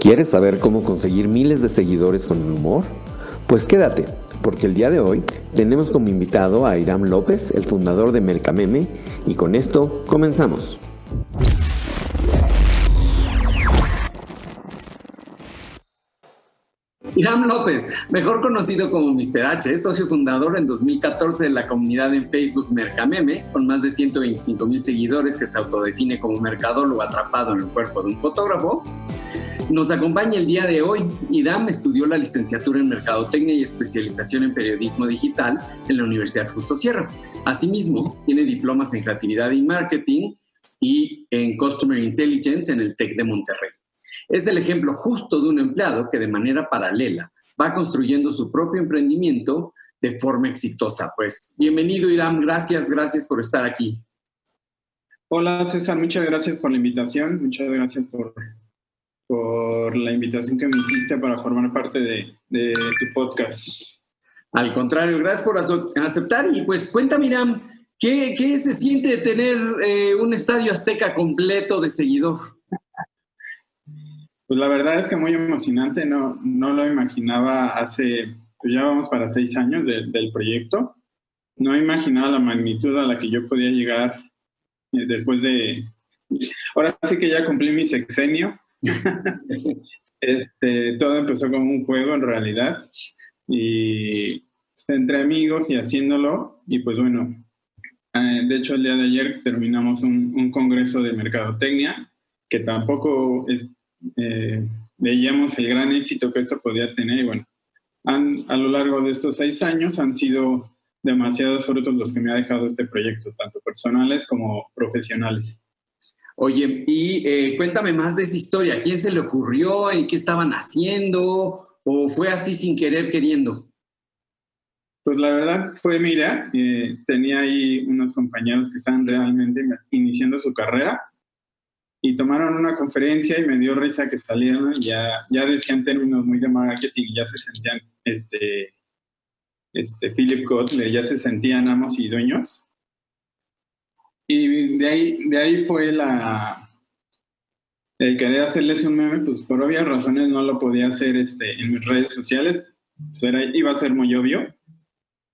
¿Quieres saber cómo conseguir miles de seguidores con el humor? Pues quédate, porque el día de hoy tenemos como invitado a Iram López, el fundador de Mercameme, y con esto comenzamos. Iram López, mejor conocido como Mr. H, es socio fundador en 2014 de la comunidad en Facebook Mercameme, con más de 125 mil seguidores que se autodefine como mercadólogo atrapado en el cuerpo de un fotógrafo. Nos acompaña el día de hoy. Iram estudió la licenciatura en Mercadotecnia y especialización en Periodismo Digital en la Universidad Justo Sierra. Asimismo, tiene diplomas en Creatividad y Marketing y en Customer Intelligence en el TEC de Monterrey. Es el ejemplo justo de un empleado que de manera paralela va construyendo su propio emprendimiento de forma exitosa. Pues bienvenido Irán, gracias, gracias por estar aquí. Hola César, muchas gracias por la invitación, muchas gracias por, por la invitación que me hiciste para formar parte de, de tu podcast. Al contrario, gracias por aceptar y pues cuéntame Irán, ¿qué, qué se siente tener eh, un estadio azteca completo de seguidor? Pues la verdad es que muy emocionante, no, no lo imaginaba hace, pues ya vamos para seis años del proyecto. No imaginaba la magnitud a la que yo podía llegar eh, después de... Ahora sí que ya cumplí mi sexenio. Este, todo empezó como un juego en realidad. Y pues, entre amigos y haciéndolo. Y pues bueno, eh, de hecho el día de ayer terminamos un, congreso de mercadotecnia que tampoco es, eh, veíamos el gran éxito que esto podía tener y bueno, a lo largo de estos seis años han sido demasiados frutos los que me ha dejado este proyecto, tanto personales como profesionales. Oye, y eh, cuéntame más de esa historia. ¿Quién se le ocurrió? ¿En qué estaban haciendo? ¿O fue así sin querer queriendo? Pues la verdad fue mi idea. Eh, tenía ahí unos compañeros que estaban realmente iniciando su carrera y tomaron una conferencia y me dio risa que salieron ya, ya decían términos muy de marketing ya se sentían, este, este, Philip Kotler, ya se sentían amos y dueños. Y de ahí, de ahí fue la, el querer hacerles un meme, pues por obvias razones no lo podía hacer este, en mis redes sociales, pues era, iba a ser muy obvio.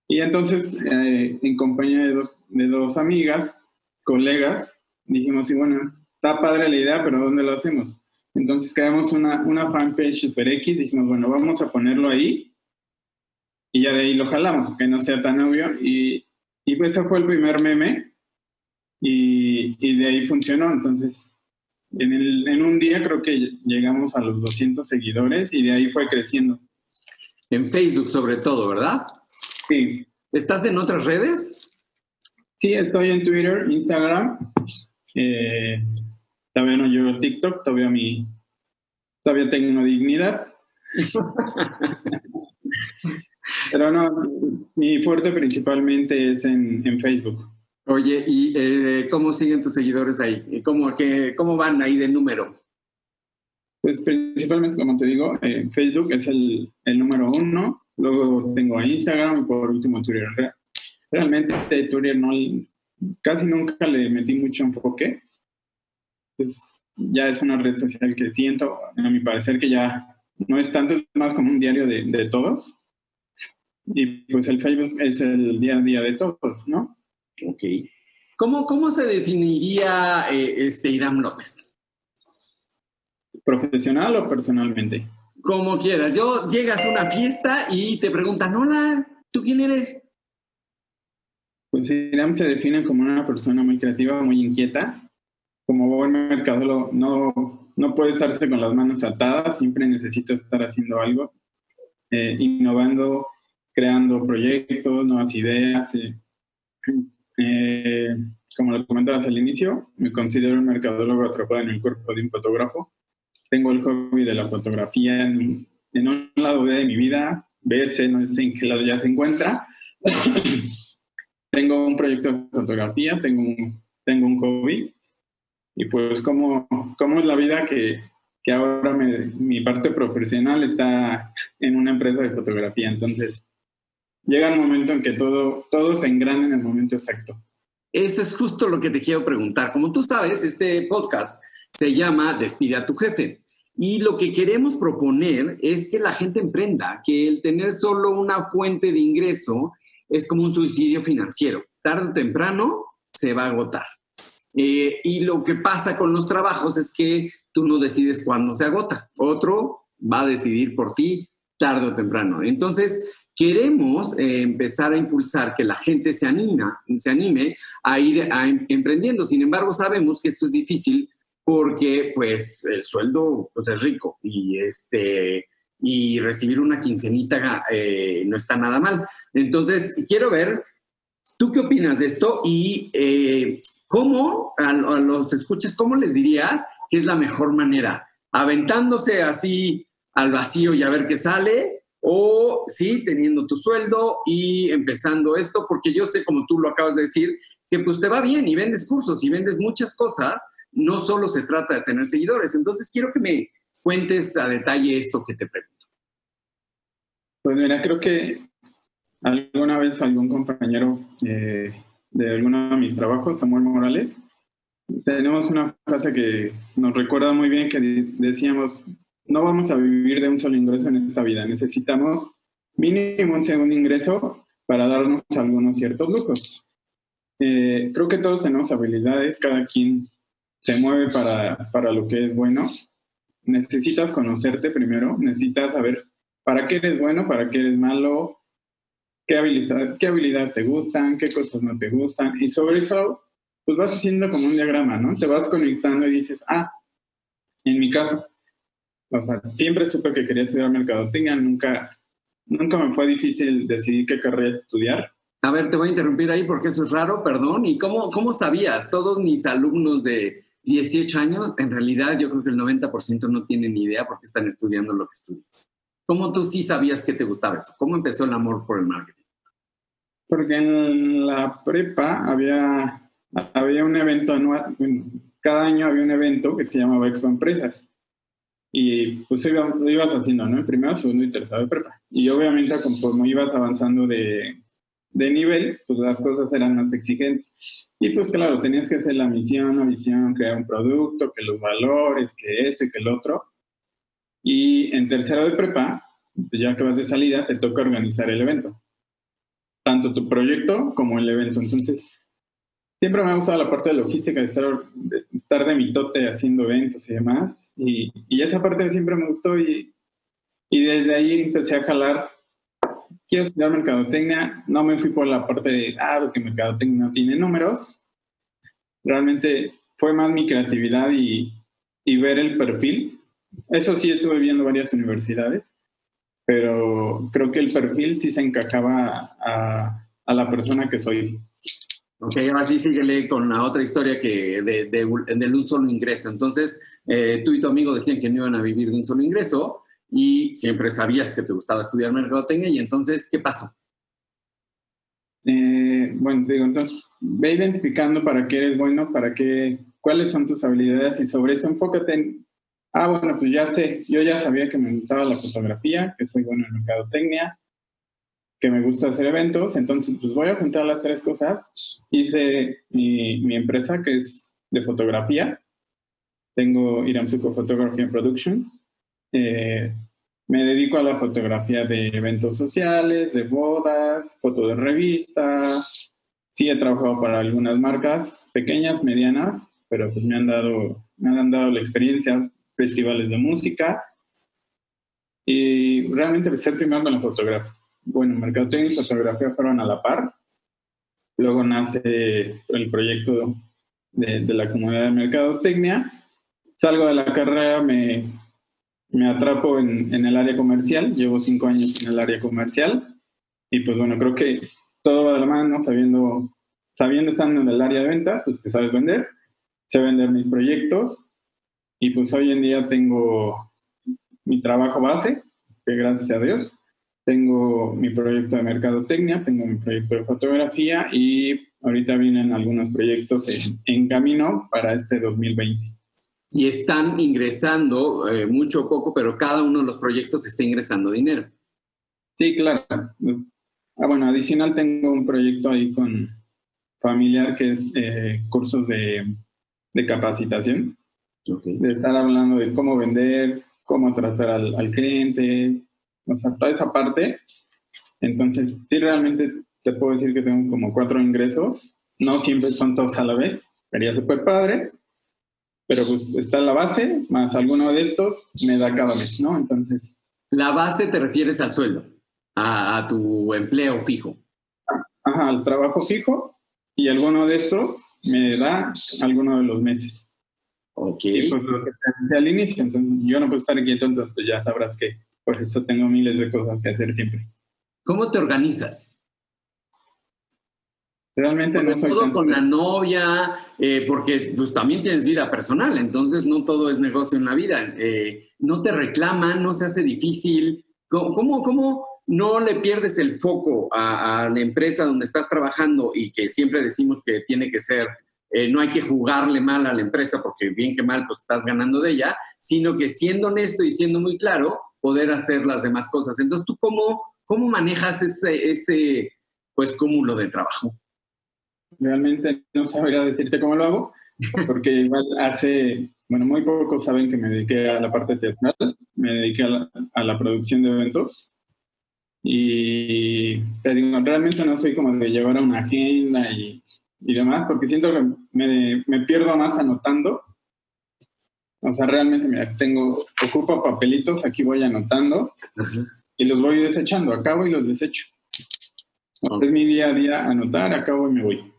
Y entonces, eh, en compañía de dos, de dos amigas, colegas, dijimos, y bueno, está padre la idea, pero ¿dónde lo hacemos? Entonces creamos una, una fanpage Super X, dijimos, bueno, vamos a ponerlo ahí y ya de ahí lo jalamos, que no sea tan obvio. Y, y pues ese fue el primer meme y, y de ahí funcionó. Entonces, en, el, en un día creo que llegamos a los 200 seguidores y de ahí fue creciendo. En Facebook sobre todo, ¿verdad? Sí. ¿Estás en otras redes? Sí, estoy en Twitter, Instagram. Eh, Todavía no llevo TikTok, todavía mi, todavía tengo dignidad. Pero no, mi fuerte principalmente es en, en Facebook. Oye, ¿y eh, cómo siguen tus seguidores ahí? ¿Cómo, que, ¿Cómo van ahí de número? Pues principalmente, como te digo, eh, Facebook es el, número uno, luego tengo Instagram y por último Twitter. Realmente Twitter no, casi nunca le metí mucho enfoque, pues ya es una red social que siento, a mi parecer, que ya no es tanto, es más como un diario de todos. Y pues el Facebook es el día a día de todos, ¿no? Ok. ¿Cómo, cómo se definiría eh, este Irán López? ¿Profesional o personalmente? Como quieras. Yo llegas a una fiesta y te preguntan, hola, ¿tú quién eres? Pues Irán se define como una persona muy creativa, muy inquieta, como buen mercadólogo no, no puede estarse con las manos atadas, siempre necesito estar haciendo algo, eh, innovando, creando proyectos, nuevas ideas. Eh, eh, como lo comentabas al inicio, me considero un mercadólogo atrapado en el cuerpo de un fotógrafo. Tengo el hobby de la fotografía en, en un lado de mi vida, veces no sé en qué lado ya se encuentra. tengo un proyecto de fotografía, tengo un, tengo un hobby y pues cómo, cómo es la vida que, que ahora me, mi parte profesional está en una empresa de fotografía. Entonces, llega un momento en que todo, todo se engrana en el momento exacto. Eso es justo lo que te quiero preguntar. Como tú sabes, este podcast se llama Despide a tu jefe. Y lo que queremos proponer es que la gente emprenda, que el tener solo una fuente de ingreso es como un suicidio financiero. Tarde o temprano se va a agotar. Eh, y lo que pasa con los trabajos es que tú no decides cuándo se agota. Otro va a decidir por ti tarde o temprano. Entonces, queremos eh, empezar a impulsar que la gente se, anima, se anime a ir em, emprendiendo. Sin embargo, sabemos que esto es difícil porque pues el sueldo pues, es rico y, este, y recibir una quincenita eh, no está nada mal. Entonces, quiero ver, ¿tú qué opinas de esto? Y eh, cómo a, a los escuchas, ¿cómo les dirías que es la mejor manera? ¿Aventándose así al vacío y a ver qué sale? O sí, teniendo tu sueldo y empezando esto, porque yo sé, como tú lo acabas de decir, que pues te va bien y vendes cursos y vendes muchas cosas, no solo se trata de tener seguidores. Entonces quiero que me cuentes a detalle esto que te pregunto. Pues mira, creo que alguna vez algún compañero eh, de alguno de mis trabajos, Samuel Morales, tenemos una frase que nos recuerda muy bien que decíamos, no vamos a vivir de un solo ingreso en esta vida, necesitamos mínimo un segundo ingreso para darnos algunos ciertos lujos. Eh, creo que todos tenemos habilidades, cada quien se mueve para, para lo que es bueno. Necesitas conocerte primero, necesitas saber para qué eres bueno, para qué eres malo, qué, habilidad, qué habilidades te gustan, qué cosas no te gustan. Y sobre eso, pues vas haciendo como un diagrama, ¿no? Te vas conectando y dices, ah, en mi caso, siempre supe que quería estudiar mercadotecnia, nunca, nunca me fue difícil decidir qué carrera estudiar. A ver, te voy a interrumpir ahí porque eso es raro, perdón. ¿Y cómo, cómo sabías? Todos mis alumnos de 18 años, en realidad yo creo que el 90% no tienen ni idea porque están estudiando lo que estudian. ¿Cómo tú sí sabías que te gustaba eso? ¿Cómo empezó el amor por el marketing? Porque en la prepa había, había un evento anual, cada año había un evento que se llamaba Expo Empresas y pues lo ibas haciendo, ¿no? En primero, segundo y tercero de prepa. Y obviamente conforme ibas avanzando de, de nivel, pues las cosas eran más exigentes. Y pues claro, tenías que hacer la misión o visión, crear un producto, que los valores, que esto y que el otro. Y en tercero de prepa, pues, ya que vas de salida, te toca organizar el evento. Tanto tu proyecto como el evento. Entonces, siempre me ha gustado la parte de logística, de estar de, estar de mitote haciendo eventos y demás. Y, esa parte siempre me gustó y, desde ahí empecé a jalar. Quiero estudiar mercadotecnia. No me fui por la parte de, ah, porque mercadotecnia no tiene números. Realmente fue más mi creatividad y, ver el perfil. Eso sí, estuve viendo varias universidades, pero creo que el perfil sí se encajaba a la persona que soy. Ok, ahora sí síguele con la otra historia que de, de, un solo ingreso. Entonces, eh, tú y tu amigo decían que no iban a vivir de un solo ingreso y siempre sabías que te gustaba estudiar mercadotecnia y entonces, ¿qué pasó? Eh, bueno, digo, entonces, ve identificando para qué eres bueno, para qué, cuáles son tus habilidades y sobre eso enfócate en, ah, bueno, pues ya sé, yo ya sabía que me gustaba la fotografía, que soy bueno en mercadotecnia, que me gusta hacer eventos, entonces pues voy a juntar las tres cosas. Hice mi, empresa que es de fotografía. Tengo Iramsuko Photography and Production. Eh, me dedico a la fotografía de eventos sociales, de bodas, fotos de revista. Sí he trabajado para algunas marcas pequeñas, medianas, pero pues me han dado, me han dado la experiencia, festivales de música. Y realmente empecé primero con la fotografía bueno, mercadotecnia y fotografía fueron a la par. Luego nace el proyecto de, de la comunidad de mercadotecnia. Salgo de la carrera, me, me atrapo en, en, el área comercial. Llevo cinco años en el área comercial. Y pues bueno, creo que todo va de la mano, sabiendo, sabiendo estando en el área de ventas, pues que sabes vender. Sé vender mis proyectos. Y pues hoy en día tengo mi trabajo base, que gracias a Dios tengo mi proyecto de mercadotecnia, tengo mi proyecto de fotografía y ahorita vienen algunos proyectos en, en camino para este 2020. Y están ingresando, eh, mucho o poco, pero cada uno de los proyectos está ingresando dinero. Sí, claro. Ah, bueno, adicional tengo un proyecto ahí con familiar que es eh, cursos de, de capacitación. Okay. De estar hablando de cómo vender, cómo tratar al, al cliente, o sea, toda esa parte. Entonces, sí, realmente te puedo decir que tengo como cuatro ingresos. No siempre son todos a la vez. Sería súper padre. Pero pues está la base, más alguno de estos me da cada mes, ¿no? Entonces. La base te refieres al sueldo, a, tu empleo fijo. Ajá, al trabajo fijo. Y alguno de estos me da alguno de los meses. Ok. Y pues lo que te decía al inicio, entonces yo no puedo estar quieto, entonces pues ya sabrás que por eso tengo miles de cosas que hacer siempre. ¿Cómo te organizas? Realmente no soy todo con la novia, eh, porque pues, también tienes vida personal, entonces no todo es negocio en la vida. Eh, no te reclaman, no se hace difícil. ¿Cómo, cómo, no le pierdes el foco a, la empresa donde estás trabajando y que siempre decimos que tiene que ser, eh, no hay que jugarle mal a la empresa porque bien que mal pues estás ganando de ella, sino que siendo honesto y siendo muy claro, poder hacer las demás cosas. Entonces, ¿tú cómo, cómo manejas ese, ese pues cúmulo de trabajo? Realmente no sabría decirte cómo lo hago, porque igual hace, bueno, muy pocos saben que me dediqué a la parte teatral, me dediqué a la, producción de eventos. Y te digo, realmente no soy como de llevar a una agenda y, y demás, porque siento que me, me pierdo más anotando o sea, realmente, mira, tengo, ocupo papelitos, aquí voy anotando y los voy desechando, acabo y los desecho. Es mi día a día anotar, acabo y me voy.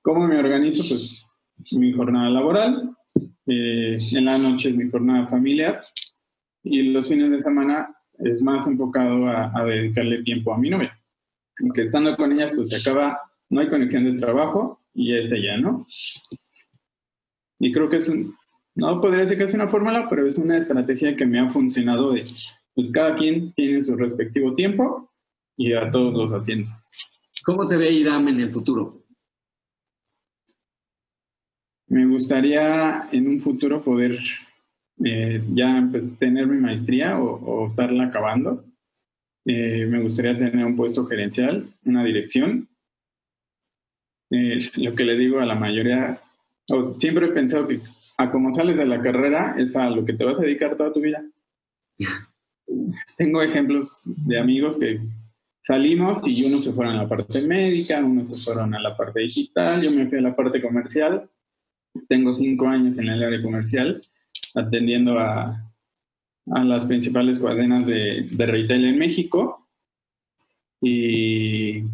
¿Cómo me organizo? Pues mi jornada laboral, eh, en la noche es mi jornada familiar y los fines de semana es más enfocado a, a dedicarle tiempo a mi novia. Aunque estando con ellas, pues se acaba, no hay conexión de trabajo y es ella, ¿no? Y creo que es un, no podría decir que es una fórmula, pero es una estrategia que me ha funcionado de, pues cada quien tiene su respectivo tiempo y a todos los atiendo. ¿Cómo se ve IRAM en el futuro? Me gustaría en un futuro poder eh, ya pues, tener mi maestría o, estarla acabando. Eh, me gustaría tener un puesto gerencial, una dirección. Eh, lo que le digo a la mayoría, siempre he pensado que a como sales de la carrera es a lo que te vas a dedicar toda tu vida. Tengo ejemplos de amigos que salimos y unos se fueron a la parte médica, unos se fueron a la parte digital, yo me fui a la parte comercial. Tengo cinco años en el área comercial atendiendo a, a las principales cadenas de, de retail en México. Y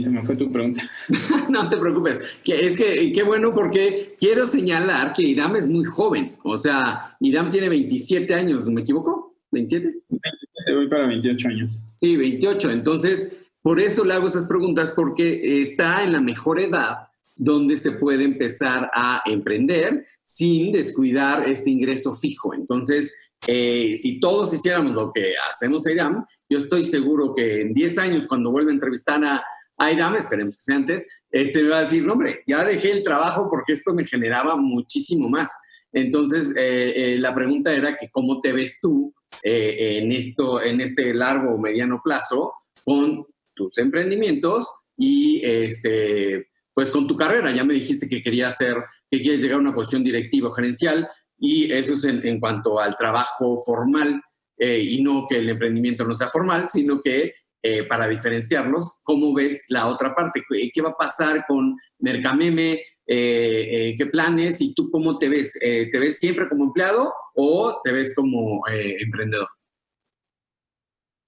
y se me fue tu pregunta. no te preocupes. Que es que qué bueno porque quiero señalar que Idam es muy joven. O sea, Idam tiene 27 años, ¿me equivoco? ¿27? 27, voy para 28 años. Sí, 28. Entonces, por eso le hago esas preguntas porque está en la mejor edad donde se puede empezar a emprender sin descuidar este ingreso fijo. Entonces, eh, si todos hiciéramos lo que hacemos IDAM, yo estoy seguro que en 10 años, cuando vuelva a entrevistar a Aidam, esperemos que sea antes, este me va a decir, no, hombre, ya dejé el trabajo porque esto me generaba muchísimo más. Entonces, eh, eh, la pregunta era que cómo te ves tú eh, en, esto, en este largo o mediano plazo con tus emprendimientos y este, pues con tu carrera. Ya me dijiste que querías hacer, que quieres llegar a una posición directiva o gerencial y eso es en cuanto al trabajo formal y no que el emprendimiento no sea formal, sino que eh, para diferenciarlos, ¿cómo ves la otra parte? ¿Qué va a pasar con Mercameme? Eh, eh, ¿Qué planes? ¿Y tú cómo te ves? ¿Te ves siempre como empleado o te ves como emprendedor?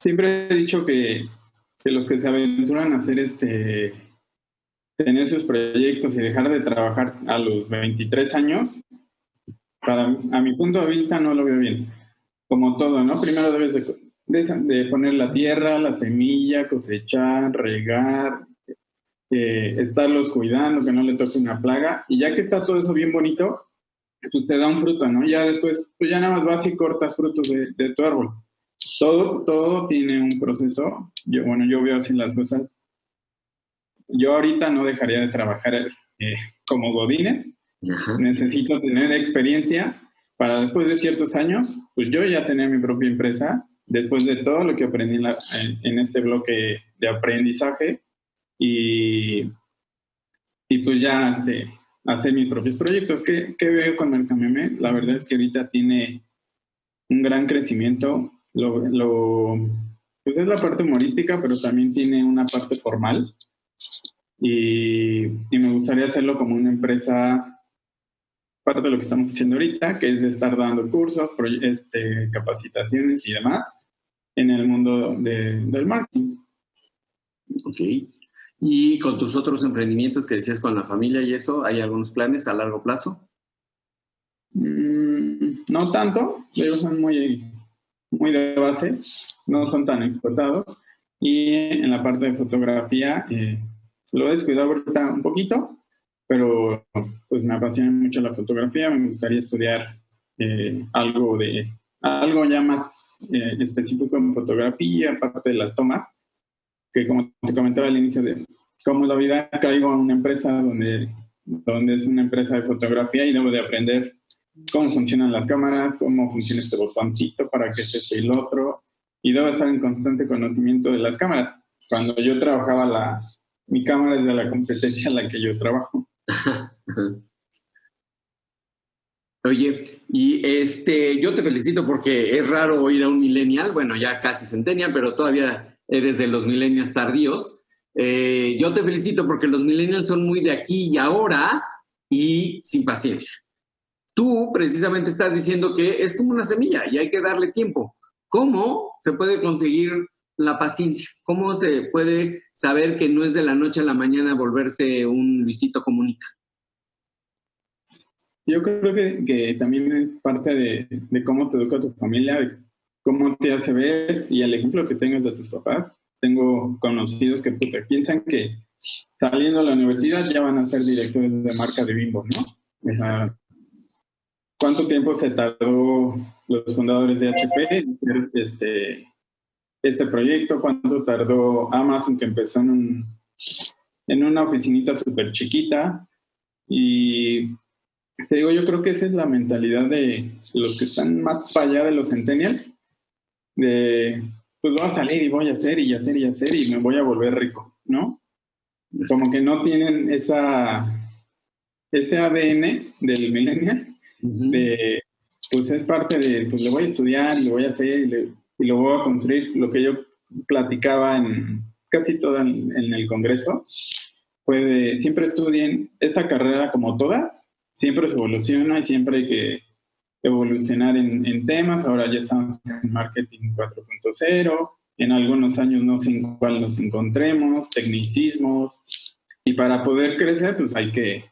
Siempre he dicho que, que, los que se aventuran a hacer este, tener sus proyectos y dejar de trabajar a los 23 años, para, a mi punto de vista no lo veo bien. Como todo, ¿no? Primero debes de de, poner la tierra, la semilla, cosechar, regar, eh, estarlos cuidando, que no le toque una plaga. Y ya que está todo eso bien bonito, pues te da un fruto, ¿no? Ya después, pues ya nada más vas y cortas frutos de, tu árbol. Todo, todo tiene un proceso. Yo, bueno, yo veo así las cosas. Yo ahorita no dejaría de trabajar eh, como Godínez. Necesito tener experiencia para después de ciertos años, pues yo ya tener mi propia empresa después de todo lo que aprendí en, este bloque de aprendizaje y, y pues ya este, hacer mis propios proyectos. ¿Qué, qué veo con Mercameme? La verdad es que ahorita tiene un gran crecimiento. Lo, lo, pues es la parte humorística, pero también tiene una parte formal. Y, y, me gustaría hacerlo como una empresa, parte de lo que estamos haciendo ahorita, que es estar dando cursos, este, capacitaciones y demás en el mundo de, del marketing. Ok. ¿Y con tus otros emprendimientos que decías con la familia y eso, hay algunos planes a largo plazo? Mm, no tanto, ellos son muy, muy de base, no son tan explotados. Y en la parte de fotografía eh, lo he descuidado ahorita un poquito, pero pues me apasiona mucho la fotografía, me gustaría estudiar eh, algo de algo ya más eh, específico en fotografía, aparte de las tomas, que como te comentaba al inicio de cómo la vida, caigo a una empresa donde, donde es una empresa de fotografía y debo de aprender cómo funcionan las cámaras, cómo funciona este botoncito para que se el otro, y debo estar en constante conocimiento de las cámaras. Cuando yo trabajaba, la, mi cámara es de la competencia en la que yo trabajo. Oye, y este, yo te felicito porque es raro oír a un millennial, bueno, ya casi centennial, pero todavía eres de los millennials tardíos. Eh, yo te felicito porque los millennials son muy de aquí y ahora y sin paciencia. Tú precisamente estás diciendo que es como una semilla y hay que darle tiempo. ¿Cómo se puede conseguir la paciencia? ¿Cómo se puede saber que no es de la noche a la mañana volverse un Luisito Comunica? Yo creo que, que también es parte de, de, cómo te educa tu familia, cómo te hace ver y el ejemplo que tengas de tus papás. Tengo conocidos que piensan que saliendo a la universidad ya van a ser directores de marca de Bimbo, ¿no? O sea, ¿Cuánto tiempo se tardó los fundadores de HP en este, este proyecto? ¿Cuánto tardó Amazon que empezó en, un, en una oficinita súper chiquita? Y te digo, yo creo que esa es la mentalidad de los que están más para allá de los centennials, de pues voy a salir y voy a hacer y hacer y hacer y me voy a volver rico, ¿no? Como que no tienen esa, ese ADN del millennial, de, pues es parte de, pues le voy a estudiar, le voy a hacer y, lo voy a construir. Lo que yo platicaba en casi todo en, en el Congreso fue de, siempre estudien esta carrera como todas, siempre se evoluciona y siempre hay que evolucionar en, temas. Ahora ya estamos en marketing 4.0. En algunos años no sé en cuál nos encontremos, tecnicismos. Y para poder crecer, pues hay que,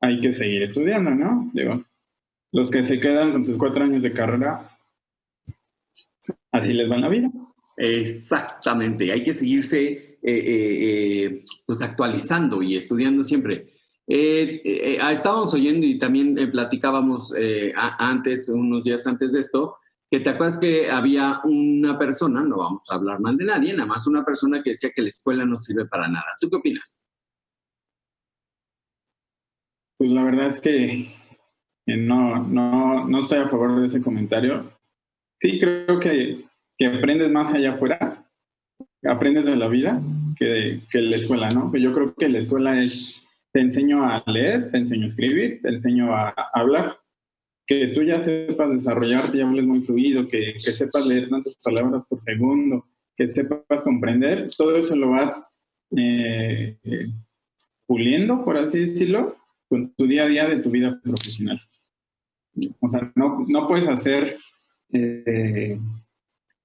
hay que seguir estudiando, ¿no? Digo, los que se quedan con sus cuatro años de carrera, así les va la vida. Exactamente, hay que seguirse eh, eh, eh, pues actualizando y estudiando siempre. Eh, eh, ah, estábamos oyendo y también eh, platicábamos antes, unos días antes de esto, que te acuerdas que había una persona, no vamos a hablar mal de nadie, nada más una persona que decía que la escuela no sirve para nada. ¿Tú qué opinas? Pues la verdad es que no, no, no estoy a favor de ese comentario. Sí, creo que, que aprendes más allá afuera, aprendes de la vida que, que la escuela, ¿no? Yo creo que la escuela es te enseño a leer, te enseño a escribir, te enseño a, hablar. Que tú ya sepas desarrollarte y hables muy fluido, que, que, sepas leer tantas palabras por segundo, que sepas comprender, todo eso lo vas eh, eh, puliendo, por así decirlo, con tu día a día de tu vida profesional. O sea, no, no puedes hacer eh,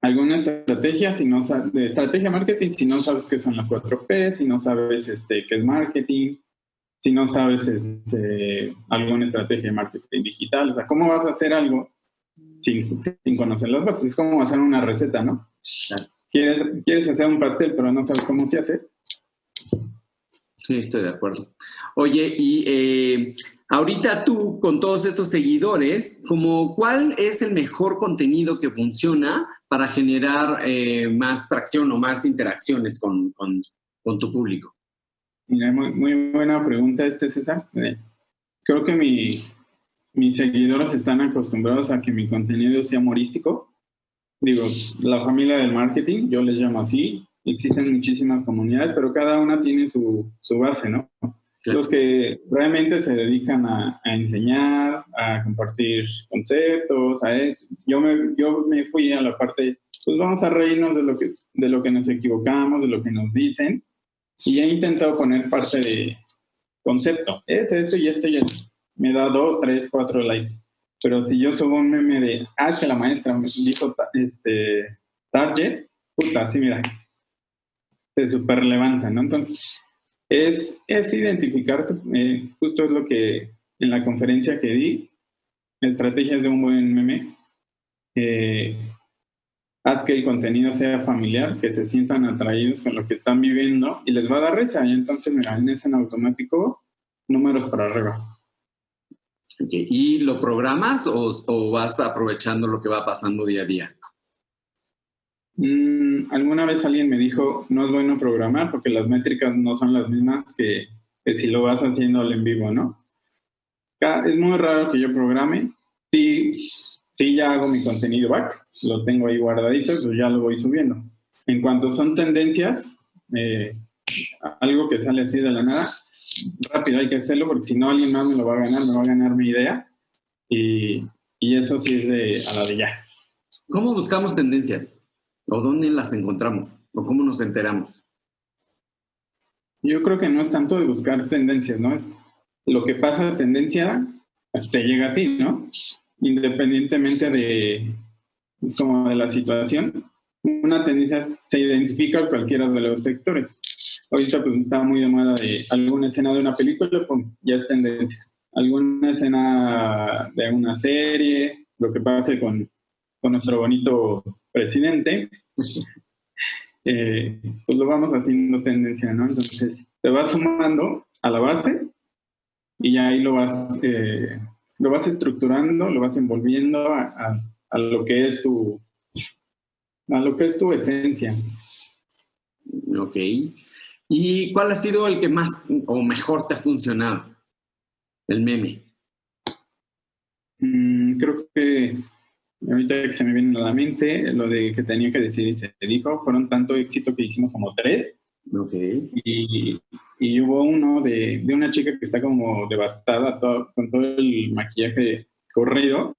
alguna estrategia si no de estrategia marketing si no sabes qué son las 4P, si no sabes este, qué es marketing, si no sabes este, alguna estrategia de marketing digital. O sea, ¿cómo vas a hacer algo sin, sin conocer las bases? Es como hacer una receta, ¿no? ¿Quieres, quieres hacer un pastel, pero no sabes cómo se hace. Sí, estoy de acuerdo. Oye, y eh, ahorita tú, con todos estos seguidores, como, ¿cuál es el mejor contenido que funciona para generar eh, más tracción o más interacciones con, con, con tu público? Mira, muy, buena pregunta este, César. Eh, creo que mi, mis seguidores están acostumbrados a que mi contenido sea humorístico. Digo, la familia del marketing, yo les llamo así. Existen muchísimas comunidades, pero cada una tiene su, su base, ¿no? los que realmente se dedican a, enseñar, a compartir conceptos, a esto. Yo me, yo me fui a la parte, pues vamos a reírnos de lo, que, de lo que nos equivocamos, de lo que nos dicen, y he intentado poner parte de concepto. Es esto y esto y. Me da dos, tres, cuatro likes. Pero si yo subo un meme de, ah, que la maestra me dijo este, target, puta, así mira, se super levanta, ¿no? Entonces, es, es identificar, eh, justo es lo que en la conferencia que di, estrategias de un buen meme, haz que el contenido sea familiar, que se sientan atraídos con lo que están viviendo y les va a dar risa. Y entonces, mira, en ese en automático, números para arriba. ¿Y lo programas o, o, vas aprovechando lo que va pasando día a día? Mm, alguna vez alguien me dijo, no es bueno programar porque las métricas no son las mismas que, si lo vas haciendo al en vivo, ¿no? Es muy raro que yo programe. Sí, sí ya hago mi contenido back, lo tengo ahí guardadito, pues ya lo voy subiendo. En cuanto son tendencias, eh, algo que sale así de la nada, rápido hay que hacerlo porque si no alguien más me lo va a ganar, me va a ganar mi idea y, y eso sí es de a la de ya. ¿Cómo buscamos tendencias? ¿O dónde las encontramos? ¿O cómo nos enteramos? Yo creo que no es tanto de buscar tendencias, ¿no? Es lo que pasa tendencia, pues, te llega a ti, ¿no? Independientemente de, como de la situación, una tendencia se identifica en cualquiera de los sectores. Ahorita pues está muy de moda de alguna escena de una película, pues ya es tendencia. Alguna escena de una serie, lo que pase con, con nuestro bonito presidente, eh, pues lo vamos haciendo tendencia, ¿no? Entonces, te vas sumando a la base y ya ahí lo vas, eh, lo vas estructurando, lo vas envolviendo a, lo que es tu, a lo que es tu esencia. Ok. ¿Y cuál ha sido el que más o mejor te ha funcionado? El meme. Mm, creo que Ahorita que se me viene a la mente, lo de que tenía que decir y se dijo, fueron tanto éxito que hicimos como tres. Okay. Y, y, hubo uno de, de, una chica que está como devastada con todo el maquillaje corrido.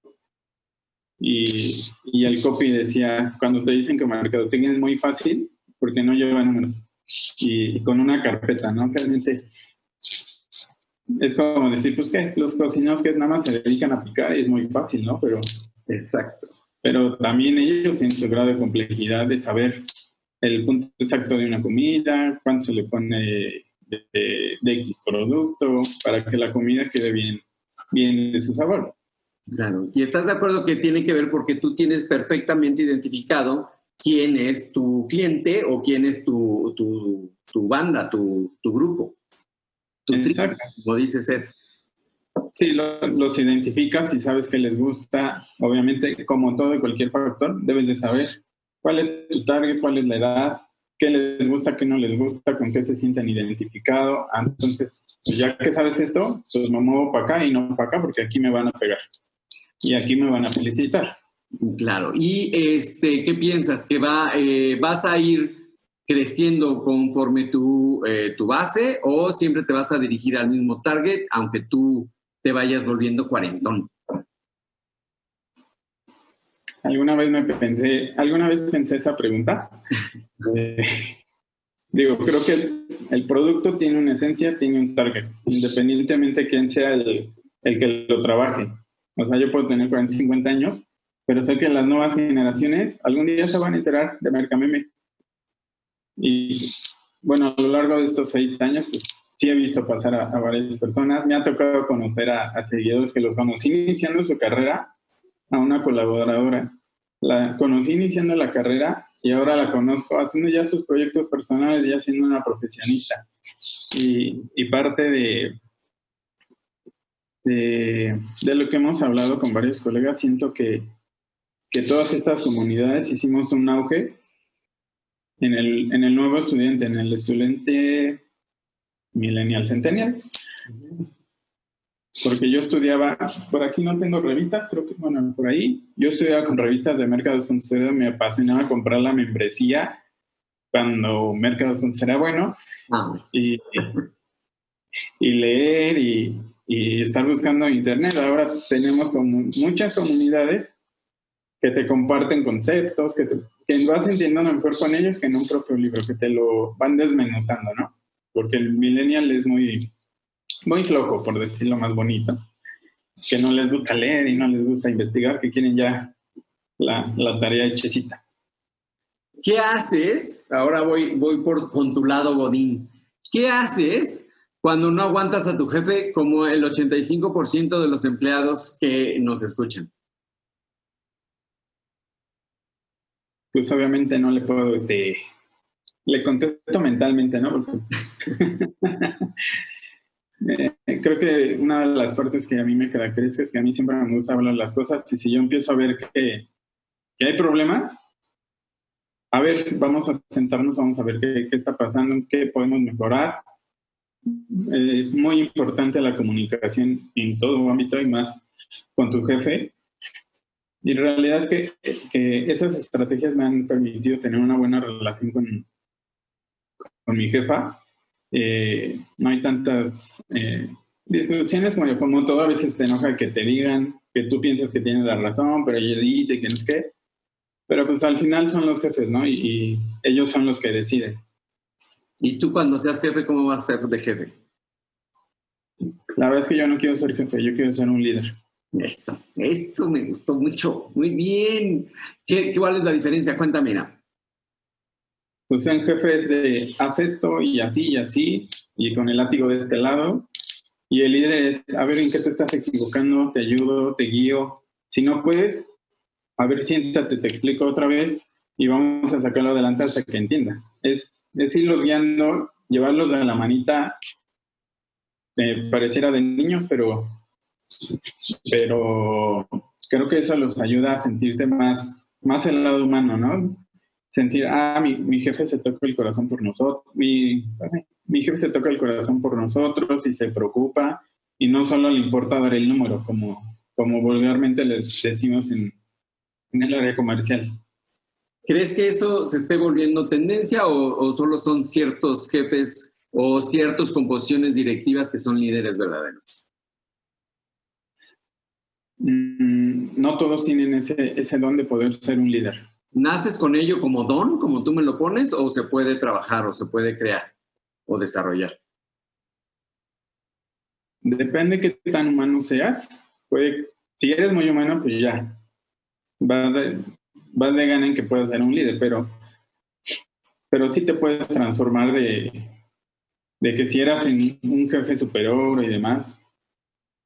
Y, y, el copy decía, cuando te dicen que mercadotecnia es muy fácil, porque no lleva números. Y, con una carpeta, ¿no? Realmente es como decir, pues que los cocineros que nada más se dedican a picar y es muy fácil, ¿no? Pero Exacto. Pero también ellos tienen su grado de complejidad de saber el punto exacto de una comida, cuánto se le pone de, X producto, para que la comida quede bien, bien de su sabor. Claro. Y estás de acuerdo que tiene que ver porque tú tienes perfectamente identificado quién es tu cliente o quién es tu, tu, banda, tu, tu grupo. Tu Exacto. como dice Seth. Sí, los identificas y sabes que les gusta. Obviamente, como todo y cualquier factor, debes de saber cuál es tu target, cuál es la edad, qué les gusta, qué no les gusta, con qué se sienten identificados. Entonces, pues ya que sabes esto, pues me muevo para acá y no para acá porque aquí me van a pegar y aquí me van a felicitar. Claro. ¿Y este, qué piensas? ¿Que va, eh, vas a ir creciendo conforme tu, eh, tu base o siempre te vas a dirigir al mismo target, aunque tú te vayas volviendo cuarentón? Alguna vez me pensé, alguna vez pensé esa pregunta. Eh, digo, creo que el, producto tiene una esencia, tiene un target, independientemente de quién sea el, que lo trabaje. O sea, yo puedo tener 40, 50 años, pero sé que las nuevas generaciones algún día se van a enterar de Mercameme. Y bueno, a lo largo de estos seis años, pues sí he visto pasar a, varias personas. Me ha tocado conocer a, seguidores que los conocí iniciando su carrera, a una colaboradora. La conocí iniciando la carrera y ahora la conozco haciendo ya sus proyectos personales, ya siendo una profesionista. Y, parte de, de, de, lo que hemos hablado con varios colegas, siento que, que todas estas comunidades hicimos un auge en el, en el nuevo estudiante, en el estudiante Millennial Centennial. Porque yo estudiaba, por aquí no tengo revistas, creo que, bueno, por ahí, yo estudiaba con revistas de Mercados con me apasionaba comprar la membresía cuando Mercados con era bueno. Ah. Y, y leer y, y estar buscando en internet. Ahora tenemos como muchas comunidades que te comparten conceptos, que, te, que vas entendiendo mejor con ellos que en un propio libro, que te lo van desmenuzando, ¿no? Porque el millennial es muy, muy flojo, por decirlo más bonito, que no les gusta leer y no les gusta investigar, que quieren ya la, la tarea hechecita. ¿Qué haces? Ahora voy, voy por, con tu lado, Godín. ¿Qué haces cuando no aguantas a tu jefe como el 85% de los empleados que nos escuchan? Pues obviamente no le puedo, este, le contesto mentalmente, ¿no? eh, creo que una de las partes que a mí me caracteriza es que a mí siempre me gusta hablar las cosas y si yo empiezo a ver que, que hay problemas, a ver, vamos a sentarnos, vamos a ver qué, qué está pasando, qué podemos mejorar. Es muy importante la comunicación en todo ámbito y más con tu jefe. Y la realidad es que, que esas estrategias me han permitido tener una buena relación con, con mi jefa. Eh, no hay tantas eh, discusiones como, como todo, a veces te enoja que te digan que tú piensas que tienes la razón, pero ella dice que no es que. Pero pues al final son los jefes, ¿no? Y, y, ellos son los que deciden. ¿Y tú cuando seas jefe, cómo vas a ser de jefe? La verdad es que yo no quiero ser jefe, yo quiero ser un líder. Esto, esto me gustó mucho. Muy bien. ¿Qué, ¿Cuál es la diferencia? Cuéntame, mira. Pues un jefe es de haz esto y así y así, y con el látigo de este lado. Y el líder es, a ver en qué te estás equivocando, te ayudo, te guío. Si no puedes, a ver, siéntate, te explico otra vez y vamos a sacarlo adelante hasta que entiendas. Es, es irlos guiando, llevarlos de la manita, pareciera de niños, pero, pero creo que eso los ayuda a sentirte más, más el lado humano, ¿no? Sentir, ah, mi, mi jefe se toca el corazón por nosotros, mi, mi jefe se toca el corazón por nosotros y se preocupa y no solo le importa dar el número, como, como vulgarmente les decimos en, en el área comercial. ¿Crees que eso se esté volviendo tendencia o, o, solo son ciertos jefes o ciertas composiciones directivas que son líderes verdaderos? Mm, no todos tienen ese, ese don de poder ser un líder. ¿Naces con ello como don, como tú me lo pones, o se puede trabajar o se puede crear o desarrollar? Depende qué tan humano seas. Si eres muy humano, pues ya, vas de, vas de gana en que puedas ser un líder, pero, pero sí te puedes transformar de, de que si eras un jefe superior y demás,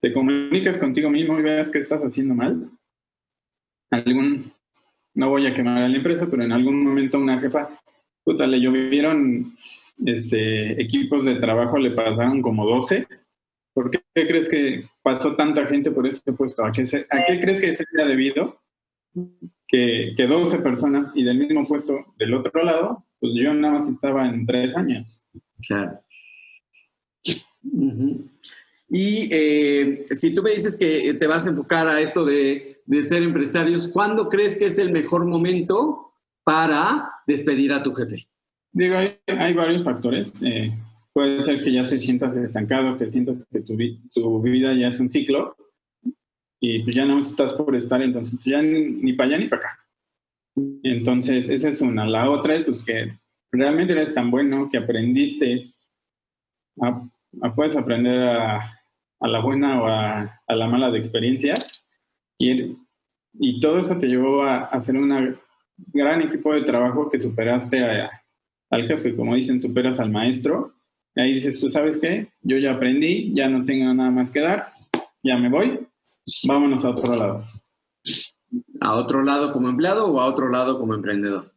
te comunicas contigo mismo y veas que estás haciendo mal. Algún, no voy a quemar a la empresa, pero en algún momento una jefa, puta, le llovieron este, equipos de trabajo, le pasaron como 12. ¿Por qué crees que pasó tanta gente por ese puesto? ¿A qué, ¿a qué crees que se haya debido? que, que 12 personas y del mismo puesto del otro lado, pues yo nada más estaba en tres años. Claro. Y eh, si tú me dices que te vas a enfocar a esto de, de, ser empresarios, ¿cuándo crees que es el mejor momento para despedir a tu jefe? Digo, hay, hay varios factores. Eh, puede ser que ya te sientas estancado, que sientas que tu, tu vida ya es un ciclo y pues ya no estás por estar, entonces ya ni, ni para allá ni para acá. Entonces, esa es una. La otra es pues, que realmente eres tan bueno que aprendiste, a, a puedes aprender a, a, la buena o a, a, la mala de experiencia, y, y todo eso te llevó a, hacer un gran equipo de trabajo que superaste al jefe, como dicen, superas al maestro. Y ahí dices, tú sabes qué, yo ya aprendí, ya no tengo nada más que dar, ya me voy, vámonos a otro lado. ¿A otro lado como empleado o a otro lado como emprendedor?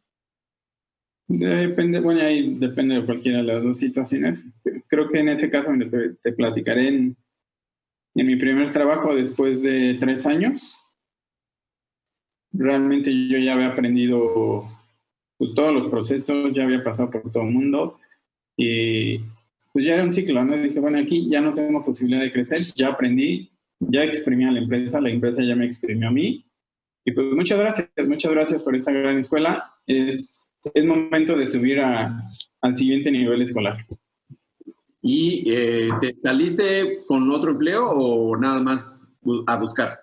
Depende, bueno, ahí depende de cualquiera de las dos situaciones. Creo que en ese caso te, te platicaré en, en, mi primer trabajo después de tres años. Realmente yo ya había aprendido pues, todos los procesos, ya había pasado por todo el mundo y pues ya era un ciclo, ¿no? dije, bueno, aquí ya no tengo posibilidad de crecer, ya aprendí, ya exprimí a la empresa, la empresa ya me exprimió a mí. Y pues muchas gracias, muchas gracias por esta gran escuela. Es, momento de subir al siguiente nivel escolar. ¿Y eh, te saliste con otro empleo o nada más a buscar?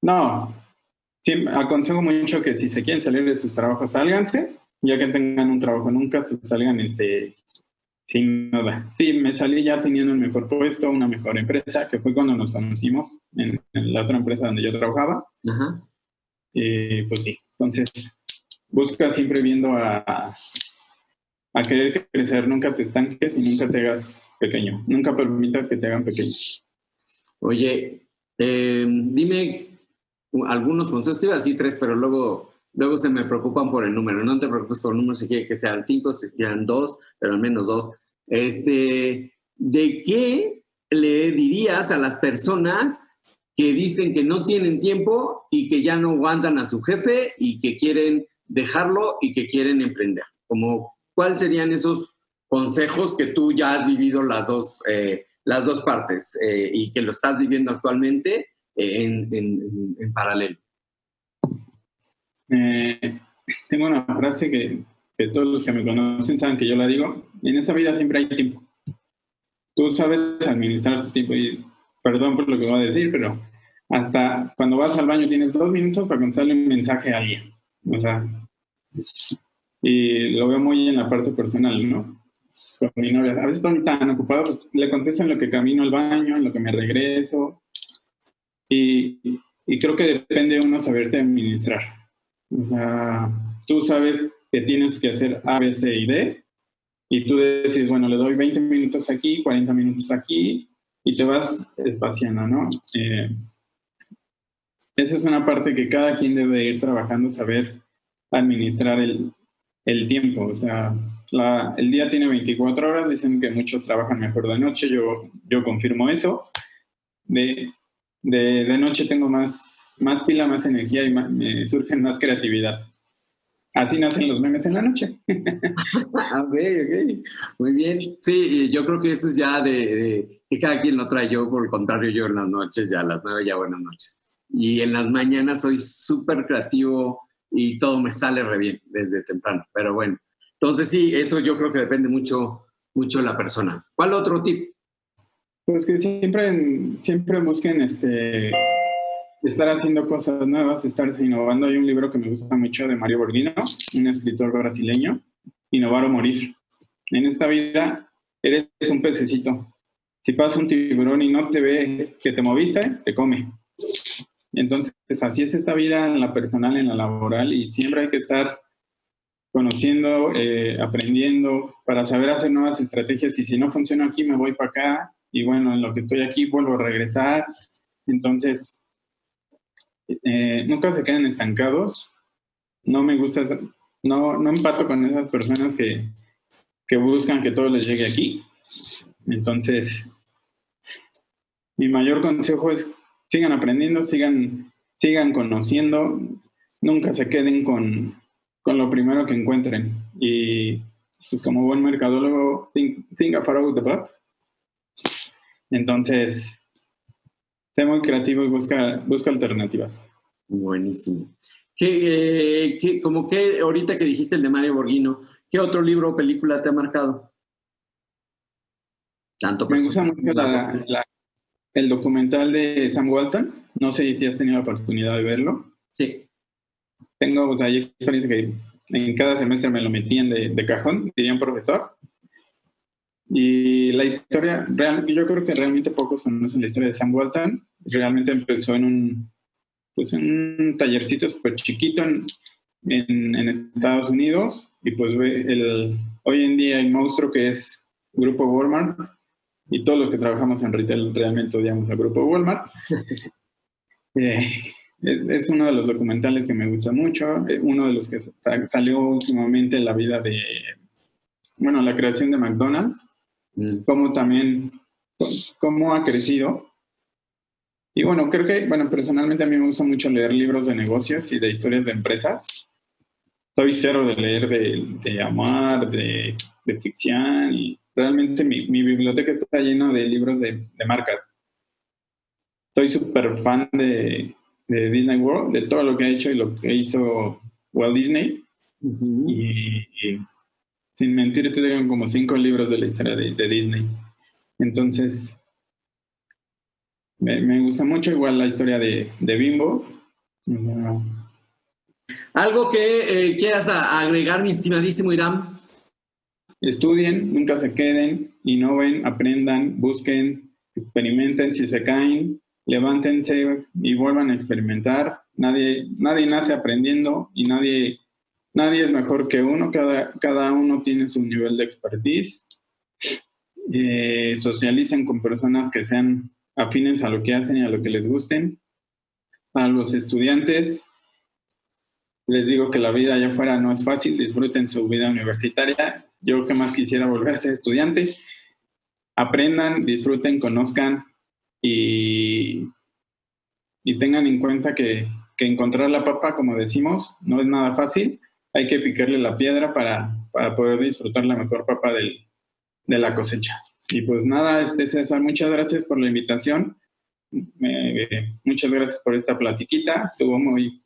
No, sí, aconsejo mucho que si se quieren salir de sus trabajos, sálganse, ya que tengan un trabajo, nunca se salgan este, sin nada. Sí, me salí ya teniendo un mejor puesto, una mejor empresa, que fue cuando nos conocimos en, la otra empresa donde yo trabajaba. Ajá. Y pues sí, entonces busca siempre viendo a, a querer crecer, nunca te estanques y nunca te hagas pequeño, nunca permitas que te hagan pequeño. Oye, eh, dime algunos consejos, te iba a decir tres, pero luego, luego se me preocupan por el número. No te preocupes por el número, si quiere que sean cinco, si quieran dos, pero al menos dos. Este, ¿De qué le dirías a las personas que dicen que no tienen tiempo y que ya no aguantan a su jefe y que quieren dejarlo y que quieren emprender? Como, ¿Cuáles serían esos consejos que tú ya has vivido las dos, eh, las dos partes eh, y que lo estás viviendo actualmente? en, paralelo. Eh, tengo una frase que, todos los que me conocen saben que yo la digo. En esa vida siempre hay tiempo. Tú sabes administrar tu tiempo y perdón por lo que voy a decir, pero hasta cuando vas al baño tienes dos minutos para contestarle un mensaje a alguien. O sea, y lo veo muy en la parte personal, ¿no? Con mi novia, a veces estoy tan ocupado, pues le contesto en lo que camino al baño, en lo que me regreso, y, creo que depende uno saberte administrar. O sea, tú sabes que tienes que hacer A, B, C y D, y tú decís, bueno, le doy 20 minutos aquí, 40 minutos aquí, y te vas espaciando, ¿no? Eh, esa es una parte que cada quien debe ir trabajando, saber administrar el, el tiempo. O sea, la, el día tiene 24 horas, dicen que muchos trabajan mejor de noche, yo, yo confirmo eso. De, de, de noche tengo más, más pila, más energía y me surge más creatividad. Así nacen los memes en la noche. ok, ok. Muy bien. Sí, yo creo que eso es ya de, que cada quien lo trae. Yo, por el contrario, yo en las noches, ya a las nueve, ya buenas noches. Y en las mañanas soy súper creativo y todo me sale re bien desde temprano. Pero bueno, entonces sí, eso yo creo que depende mucho, mucho de la persona. ¿Cuál otro tip? Pues que siempre, siempre busquen este, estar haciendo cosas nuevas, estar innovando. Hay un libro que me gusta mucho de Mario Borghino, un escritor brasileño, Innovar o Morir. En esta vida eres un pececito. Si pasa un tiburón y no te ve que te moviste, te come. Entonces, así es esta vida en la personal, en la laboral, y siempre hay que estar conociendo, eh, aprendiendo, para saber hacer nuevas estrategias. Y si no funciona aquí, me voy para acá y bueno, en lo que estoy aquí vuelvo a regresar. Entonces, eh, nunca se quedan estancados. No me gusta, no, no empato con esas personas que, que buscan que todo les llegue aquí. Entonces, mi mayor consejo es sigan aprendiendo, sigan, sigan conociendo, nunca se queden con, con lo primero que encuentren. Y pues como buen mercadólogo, think, think out the box entonces, sé muy creativo y busca, busca alternativas. Buenísimo. ¿Qué, eh, como que ahorita que dijiste el de Mario Borghino, ¿qué otro libro o película te ha marcado? Tanto Me gusta mucho el documental de Sam Walton. No sé si has tenido la oportunidad de verlo. Sí. Tengo, o sea, hay experiencia que en cada semestre me lo metían de, de cajón, diría un profesor. Y la historia, real, yo creo que realmente pocos conocen la historia de Sam Walton. Realmente empezó en un, pues un tallercito súper chiquito en, en, Estados Unidos y pues el, hoy en día el monstruo que es Grupo Walmart y todos los que trabajamos en retail realmente odiamos al Grupo Walmart. Eh, es, es, uno de los documentales que me gusta mucho, eh, uno de los que salió últimamente la vida de, bueno, la creación de McDonald's Mm. cómo también, cómo ha crecido. Y bueno, creo que, bueno, personalmente a mí me gusta mucho leer libros de negocios y de historias de empresas. Soy cero de leer de, de amar, de, de, ficción y realmente mi, mi, biblioteca está llena de libros de, de marcas. Soy súper fan de, de, Disney World, de todo lo que ha hecho y lo que hizo Walt Disney. y sin mentir, tengo como cinco libros de la historia de, Disney. Entonces, me, gusta mucho igual la historia de, Bimbo. Algo que eh, quieras agregar, mi estimadísimo Irán. Estudien, nunca se queden, innoven, aprendan, busquen, experimenten si se caen, levántense y vuelvan a experimentar. Nadie, nadie nace aprendiendo y nadie, nadie es mejor que uno, cada, cada uno tiene su nivel de expertise. Eh, socialicen con personas que sean afines a lo que hacen y a lo que les gusten. A los estudiantes, les digo que la vida allá afuera no es fácil, disfruten su vida universitaria. Yo que más quisiera volver a ser estudiante. Aprendan, disfruten, conozcan y, y tengan en cuenta que, que, encontrar la papa, como decimos, no es nada fácil. Hay que picarle la piedra para, para poder disfrutar la mejor papa del, de la cosecha. Y pues nada, este César, muchas gracias por la invitación. muchas gracias por esta platiquita. Estuvo muy,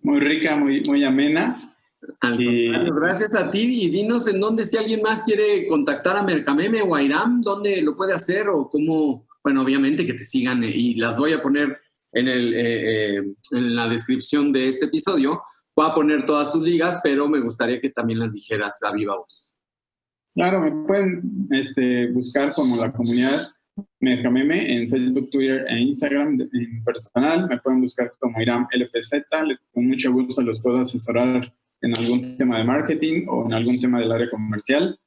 muy rica, muy, muy amena. Gracias a ti y dinos en dónde si alguien más quiere contactar a Mercameme o a Iram, dónde lo puede hacer o cómo, bueno, obviamente que te sigan eh, y las voy a poner en, el, eh, eh, en la descripción de este episodio. Voy a poner todas tus ligas, pero me gustaría que también las dijeras a viva voz. Claro, me pueden este, buscar como la comunidad Mercameme en Facebook, Twitter e Instagram en personal. Me pueden buscar como Iram LPZ. Con mucho gusto los puedo asesorar en algún tema de marketing o en algún tema del área comercial.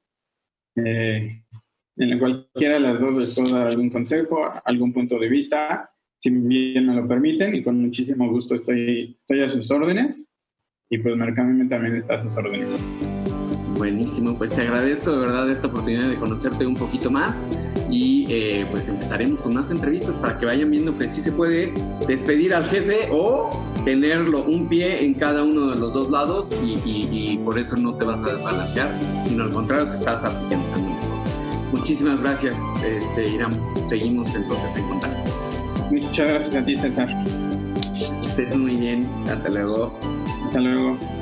Eh, en cualquiera de las dos les puedo dar algún consejo, algún punto de vista, si bien me lo permiten, y con muchísimo gusto estoy, estoy a sus órdenes. Y pues Mercameme también está a sus órdenes. Buenísimo, pues te agradezco de verdad esta oportunidad de conocerte un poquito más y eh, pues empezaremos con más entrevistas para que vayan viendo que sí se puede despedir al jefe o tenerlo un pie en cada uno de los dos lados y, por eso no te vas a desbalancear, sino al contrario que estás afianzando Muchísimas gracias, este, Irán. Seguimos entonces en contacto. Muchas gracias a ti, César. Estés muy bien. Hasta luego. Hasta luego.